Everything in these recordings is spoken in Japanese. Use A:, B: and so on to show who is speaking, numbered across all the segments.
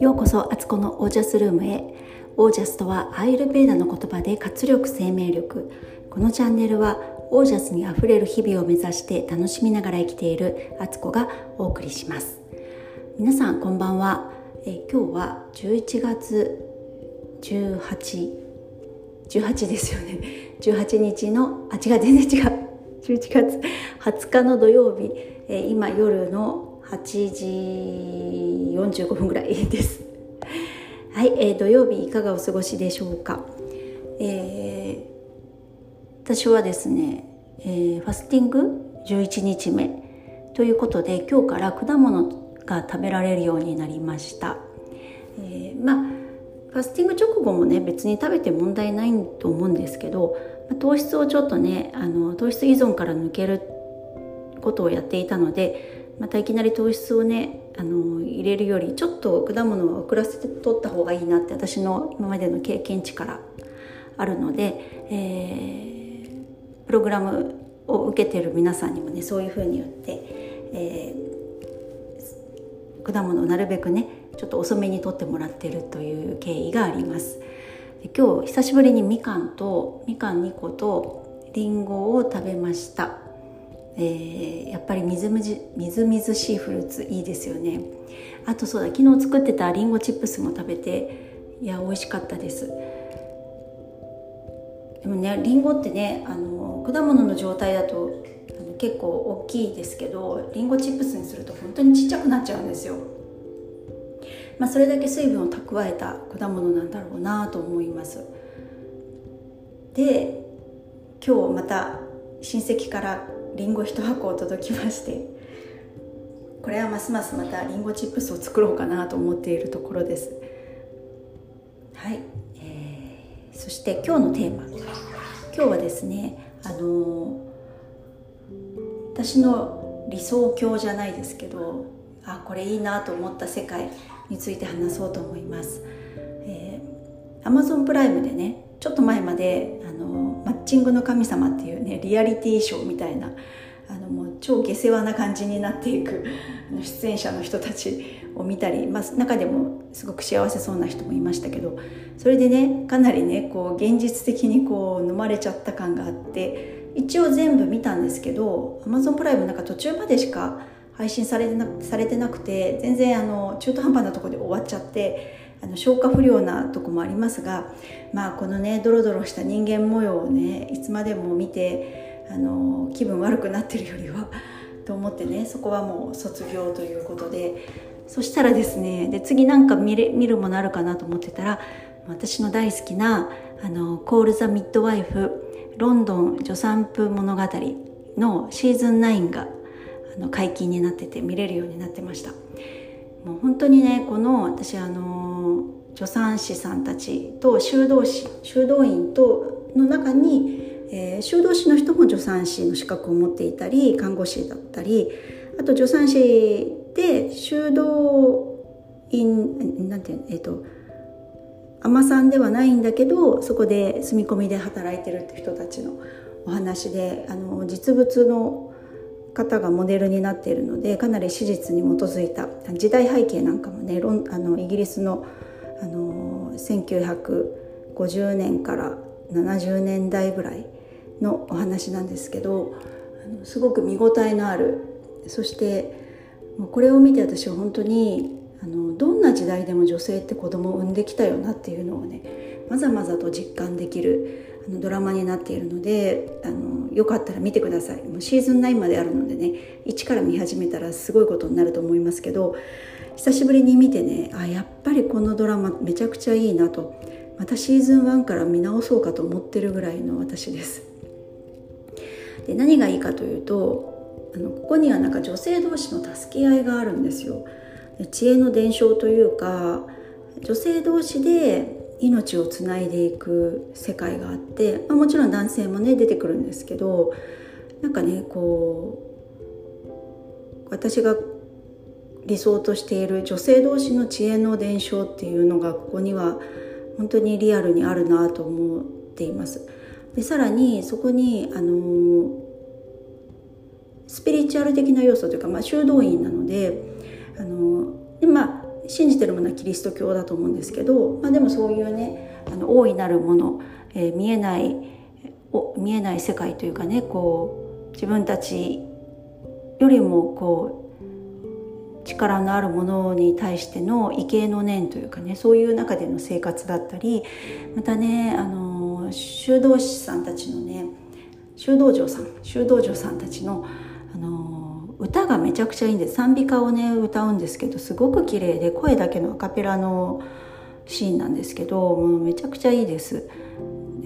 A: ようこそアツコのオージャスルームへ。オージャスとはアイルベーダの言葉で活力生命力。このチャンネルはオージャスにあふれる日々を目指して楽しみながら生きているアツコがお送りします。皆さんこんばんは。え今日は11月18 18ですよね。18日のあ違う全然違う。11月20日の土曜日、え今夜の8時45分ぐらいです。はい、えー、土曜日いかがお過ごしでしょうか？えー、私はですね、えー、ファスティング？11日目ということで今日から果物が食べられるようになりました。えー、まあファスティング直後もね別に食べて問題ないと思うんですけど糖質をちょっとねあの糖質依存から抜けることをやっていたのでまたいきなり糖質をねあの入れるよりちょっと果物を遅らせて取った方がいいなって私の今までの経験値からあるので、えー、プログラムを受けてる皆さんにもねそういうふうに言って、えー、果物をなるべくねちょっと遅めに取ってもらってるという経緯があります。今日久しぶりにみかんとみかん2個とりんごを食べました。えー、やっぱりみずみずみずみずしいフルーツいいですよね。あとそうだ昨日作ってたりんごチップスも食べていや美味しかったです。でもねりんごってねあの果物の状態だと結構大きいですけどりんごチップスにすると本当にちっちゃくなっちゃうんですよ。まあそれだけ水分を蓄えた果物なんだろうなと思います。で今日また親戚からりんご1箱届きましてこれはますますまたりんごチップスを作ろうかなと思っているところです。はい、えー、そして今日のテーマ。今日はですねあの、私の理想郷じゃないですけどあこれいいなと思った世界。について話そうと思います、えー、Amazon プライムでねちょっと前まであのマッチングの神様っていうねリアリティショーみたいなあのもう超下世話な感じになっていく出演者の人たちを見たり、まあ、中でもすごく幸せそうな人もいましたけどそれでねかなりねこう現実的にこう飲まれちゃった感があって一応全部見たんですけど Amazon プライムなんか途中までしか配信されてなされてなくて全然あの中途半端なとこで終わっちゃってあの消化不良なとこもありますがまあこのねドロドロした人間模様をねいつまでも見てあの気分悪くなってるよりは と思ってねそこはもう卒業ということでそしたらですねで次なんか見れ見るものあるかなと思ってたら私の大好きなあのコール・ザ・ミッドワイフロンドン助産婦物語のシーズン9がの解禁になってて見れるようになってました。もう本当にねこの私あの助産師さんたちと修道士修道院との中に、えー、修道士の人も助産師の資格を持っていたり看護師だったりあと助産師で修道院なんていうえっ、ー、と海女さんではないんだけどそこで住み込みで働いてるって人たちのお話であの実物の方がモデルになっているのでかなり史実に基づいた時代背景なんかもねあのイギリスのあの1950年から70年代ぐらいのお話なんですけどすごく見応えのあるそしてこれを見て私は本当にあのどんな時代でも女性って子供を産んできたよなっていうのをねまざまざと実感できるのドラマになっているのであのよかったら見てください。もうシーズン9まであるのでね1から見始めたらすごいことになると思いますけど久しぶりに見てねあやっぱりこのドラマめちゃくちゃいいなと。またシーズン1から見直そうかと思ってるぐらいの私です。で何がいいかというとあのここにはなんか女性同士の助け合いがあるんですよ。知恵の伝承というか女性同士で命をつないでいく世界があって、まあ、もちろん男性もね出てくるんですけどなんかねこう私が理想としている女性同士の知恵の伝承っていうのがここには本当にリアルにあるなと思っています。でさらにそこにあのスピリチュアル的な要素というか、まあ、修道院なのであのでまあ信じてるものはキリスト教だと思うんですけど、まあ、でもそういうねあの大いなるもの、えー、見えないお見えない世界というかねこう自分たちよりもこう力のあるものに対しての畏敬の念というかねそういう中での生活だったりまたねあの修道士さんたちのね修道場さん修道場さんたちのあの歌がめちゃくちゃいいんです賛美歌をね歌うんですけどすごく綺麗で声だけのアカペラのシーンなんですけどもうめちゃくちゃいいです。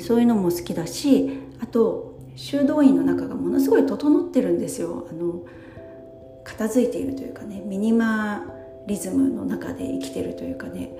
A: そういうのも好きだしあと修道院の中がものすごい整ってるんですよ。あの片付いているというかねミニマリズムの中で生きてるというかね。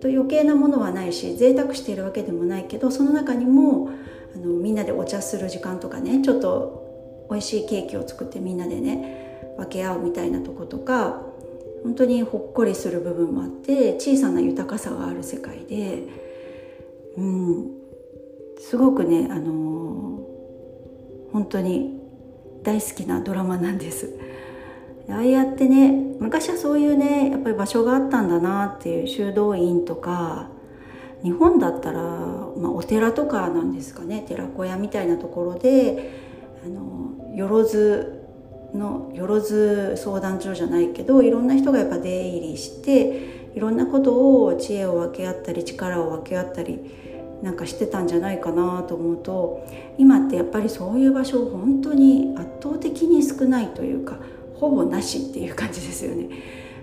A: と余計なものはないし贅沢しているわけでもないけどその中にもあのみんなでお茶する時間とかねちょっと美味しいケーキを作ってみんなでね分け合うみたいなとことか本当にほっこりする部分もあって小さな豊かさがある世界でうんすごくねあの本当に大好きなドラマなんです。ああやってね昔はそういうねやっぱり場所があったんだなっていう修道院とか日本だったら、まあ、お寺とかなんですかね寺子屋みたいなところであのよろずのよろず相談所じゃないけどいろんな人がやっぱ出入りしていろんなことを知恵を分け合ったり力を分け合ったりなんかしてたんじゃないかなと思うと今ってやっぱりそういう場所本当に圧倒的に少ないというかほぼなしっていう感じですよね。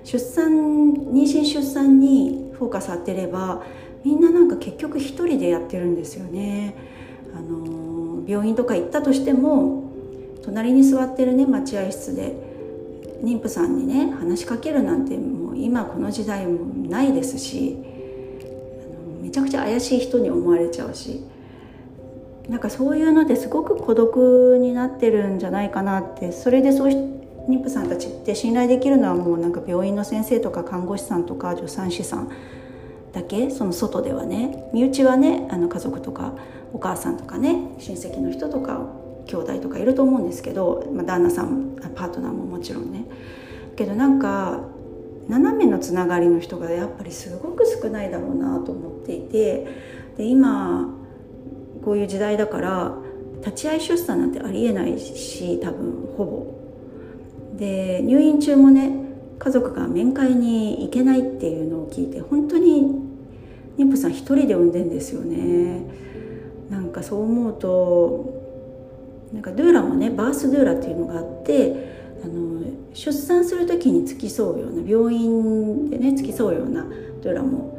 A: 出産妊娠出産にフォーカス当てればみんななんか結局一人でやってるんですよね。あの病院とか行ったとしても隣に座ってるね待合室で。妊婦さんにね話しかけるなんてもう今この時代もないですしあのめちゃくちゃ怪しい人に思われちゃうし。なんかそういうのですごく孤独になってるんじゃないかなって。それでそう妊婦さんたちって信頼できるのはもうなんか病院の先生とか看護師さんとか助産師さん。だけ？その外ではね。身内はねあの家族とかお母さんとかね親戚の人とか兄弟とかいると思うんですけど、まあ、旦那さんパートナーももちろんね。けどなんか斜めのつながりの人がやっぱりすごく少ないだろうなと思っていてで今こういう時代だから立ち会い出産なんてありえないし多分ほぼ。で入院中もね家族が面会に行けないっていうのを聞いて本当に妊婦さん一人で産んでんですよね。なんかそう思うとなんかドゥーラもねバースドゥーラっていうのがあってあの出産する時に付き添うような病院でね付き添うようなドゥーラも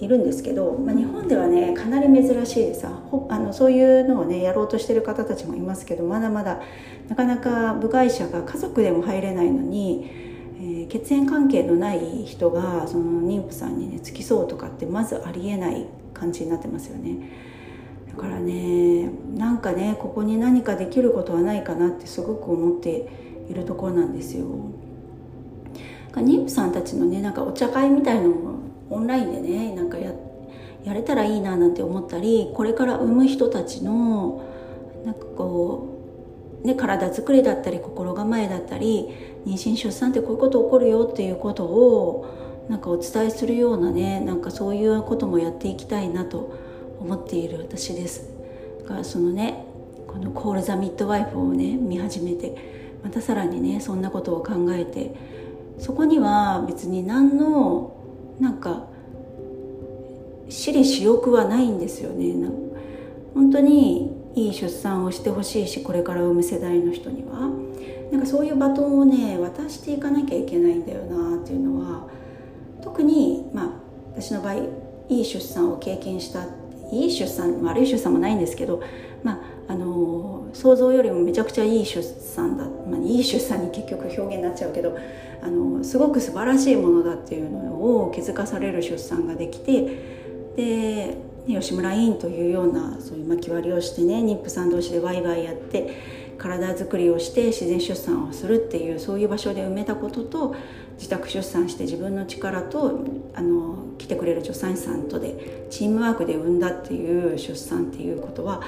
A: いるんですけど、まあ、日本ではねかなり珍しいでさあのそういうのをねやろうとしてる方たちもいますけどまだまだなかなか部外者が家族でも入れないのに、えー、血縁関係のない人がその妊婦さんにね付き添うとかってまずありえない感じになってますよね。だからねなんかねここに何かできることはないかなってすごく思っているところなんですよ。妊婦さんたちのねなんかお茶会みたいのもオンラインでねなんかややれたらいいななんて思ったりこれから産む人たちのなんかこう、ね、体作りだったり心構えだったり妊娠出産ってこういうこと起こるよっていうことをなんかお伝えするようなねなんかそういうこともやっていきたいなと思っている私です。だからそのねこの「コール・ザ・ミッドワイフ」をね見始めてまたさらにねそんなことを考えてそこには別に何のなんか私利私欲はないんですよね本当にいい出産をしてほしいしこれから産む世代の人にはなんかそういうバトンをね渡していかなきゃいけないんだよなっていうのは特にまあ私の場合いい出産を経験したいい出産悪い出産もないんですけどまああの想像よりもめちゃくちゃいい出産だ、まあ、いい出産に結局表現になっちゃうけどあのすごく素晴らしいものだっていうのを気づかされる出産ができてで吉村委員というようなそういう巻き割りをしてね妊婦さん同士でワイワイやって体づくりをして自然出産をするっていうそういう場所で埋めたことと自宅出産して自分の力とあの来てくれる助産師さんとでチームワークで産んだっていう出産っていうことは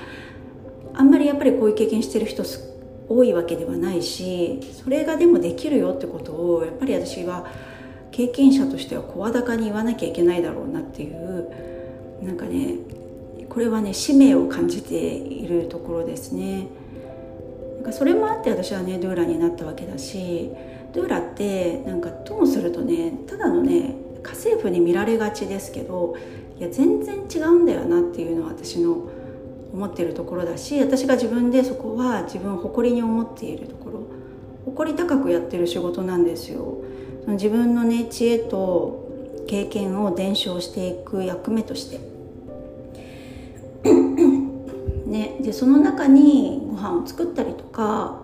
A: あんまりやっぱりこういう経験してる人多いわけではないしそれがでもできるよってことをやっぱり私は経験者としては声高に言わなきゃいけないだろうなっていうなんかねこれはね使命を感じているところですね。なんかそれもあって私はねドゥーラになったわけだしドゥーラってなんかともするとねただのね家政婦に見られがちですけどいや全然違うんだよなっていうのは私の思ってるところだし私が自分でそこは自分を誇りに思っているところ誇り高くやってる仕事なんですよ。その自分のね知恵と経験を伝承していく役目として。ねでその中にご飯を作ったりとか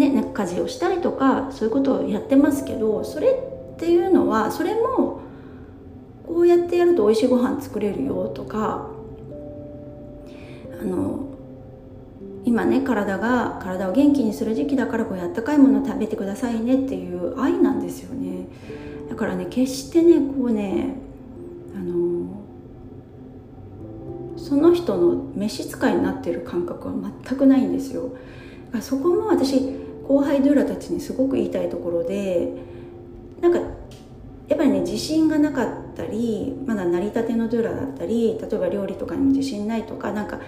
A: ねなんか家事をしたりとかそういうことをやってますけどそれっていうのはそれもこうやってやると美味しいご飯作れるよとかあの今ね体が体を元気にする時期だからこうやったかいもの食べてくださいねっていう愛なんですよね。だからね決してねこうねあのその人の召使いになってる感覚は全くないんですよ。そこも私後輩ドゥーラたちにすごく言いたいところでなんかやっぱりね自信がなかったりまだ成り立てのドゥーラだったり例えば料理とかにも自信ないとかなんか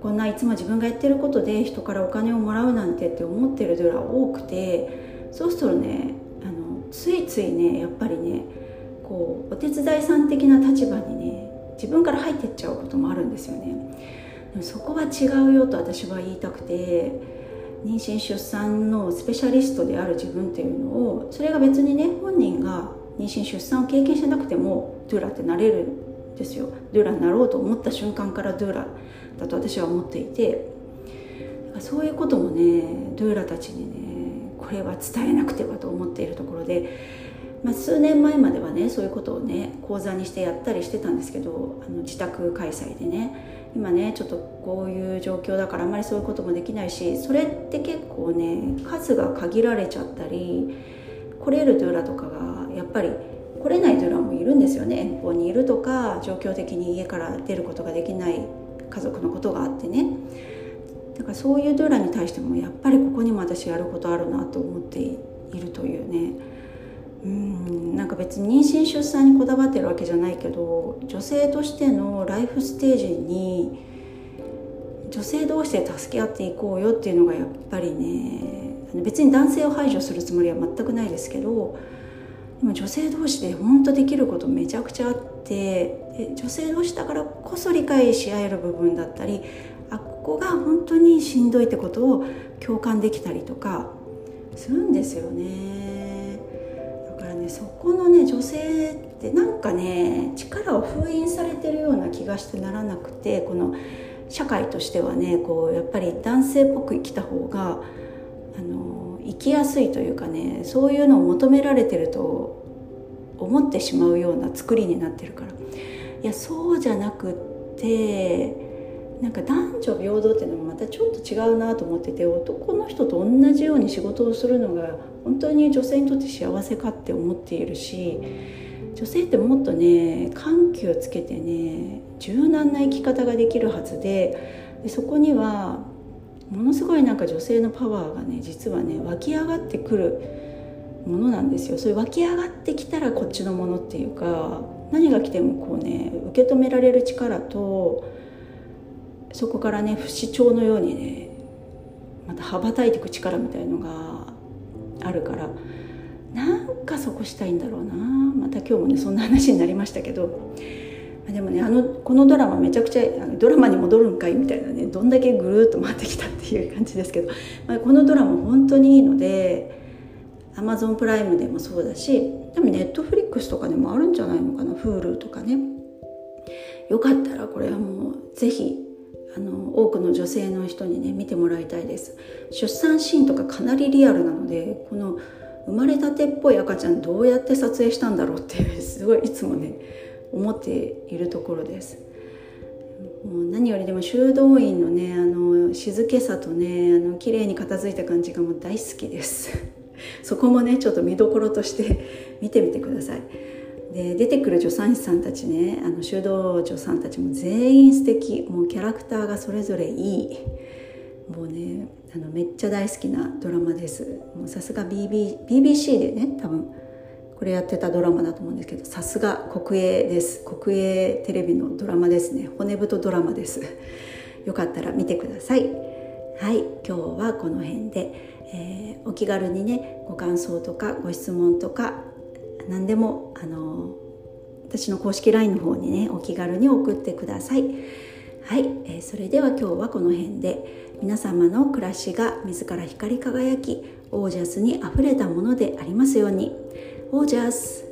A: こんないつも自分がやってることで人からお金をもらうなんてって思ってるドゥーラ多くてそうするとねあのついついねやっぱりねこうお手伝いさん的な立場にね自分から入ってっちゃうこともあるんですよね。でもそこは違うよと私は言いたくて妊娠出産のスペシャリストである自分っていうのをそれが別にね本人が妊娠出産を経験してなくてもドゥーラってなれるんですよ。ドゥーラになろうと思った瞬間からドゥーラだと私は思っていて。そういうこともねドゥーラたちにねこれは伝えなくてはと思っているところで、まあ、数年前まではねそういうことをね講座にしてやったりしてたんですけどあの自宅開催でね。今ねちょっとこういう状況だからあんまりそういうこともできないしそれって結構ね数が限られちゃったり来れるドゥーラとかがやっぱり来れないドゥーラもいるんですよね。遠方にいるとか状況的に家から出ることができない家族のことがあってね。だからそういうドゥーラに対してもやっぱりここにも私やることあるなと思っているというね。うんなんか別に妊娠出産にこだわってるわけじゃないけど女性としてのライフステージに女性同士で助け合っていこうよっていうのがやっぱりね別に男性を排除するつもりは全くないですけどでも女性同士で本当できることめちゃくちゃあって女性同士だからこそ理解し合える部分だったりあここが本当にしんどいってことを共感できたりとかするんですよね。そこのね女性ってなんかね力を封印されてるような気がしてならなくてこの社会としてはねこうやっぱり男性っぽく生きた方があの生きやすいというかねそういうのを求められてると思ってしまうような作りになってるから。いやそうじゃなくってなんか男女平等っていうのもまたちょっと違うなと思ってて男の人と同じように仕事をするのが本当に女性にとって幸せかって思っているし女性ってもっとね緩急をつけてね柔軟な生き方ができるはずででそこにはものすごいなんか女性のパワーがね実はね湧き上がってくるものなんですよ。それ湧き上がってきたらこっちのものっていうか何が来てもこうね受け止められる力とそこからね不死鳥のようにねまた羽ばたいていく力みたいのがあるからなんかそこしたいんだろうな。また今日もねそんな話になりましたけど。でもねあのこのドラマめちゃくちゃドラマに戻るんかいみたいなねどんだけぐるっと回ってきたっていう感じですけど、まあ、このドラマ本当にいいのでアマゾンプライムでもそうだしでもネットフリックスとかでもあるんじゃないのかな Hulu とかね。よかったらこれはもうぜひあの多くの女性の人にね見てもらいたいです。出産シーンとかかなりリアルなのでこの生まれたてっぽい赤ちゃんどうやって撮影したんだろうってすごいいつもね思っているところです。もう何よりでも修道院のねあの静けさとねあの綺麗に片付いた感じがもう大好きです。そこもねちょっと見どころとして見てみてください。で出てくる助産師さんたちねあの修道女さんたちも全員素敵。もうキャラクターがそれぞれいい。もうねあのめっちゃ大好きなドラマです。もうさすが BB BBC でね多分これやってたドラマだと思うんですけどさすが国営です。国営テレビのドラマですね。骨太ドラマです。よかったら見てください。はい今日はこの辺で、えー、お気軽にねご感想とかご質問とか何でもあの私の公式 LINE の方にねお気軽に送ってください。はい、えー、それでは今日はこの辺で皆様の暮らしが自ら光り輝きオージャスにあふれたものでありますように。オージャス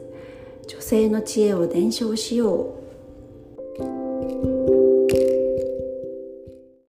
A: 女性の知恵を伝承しよう。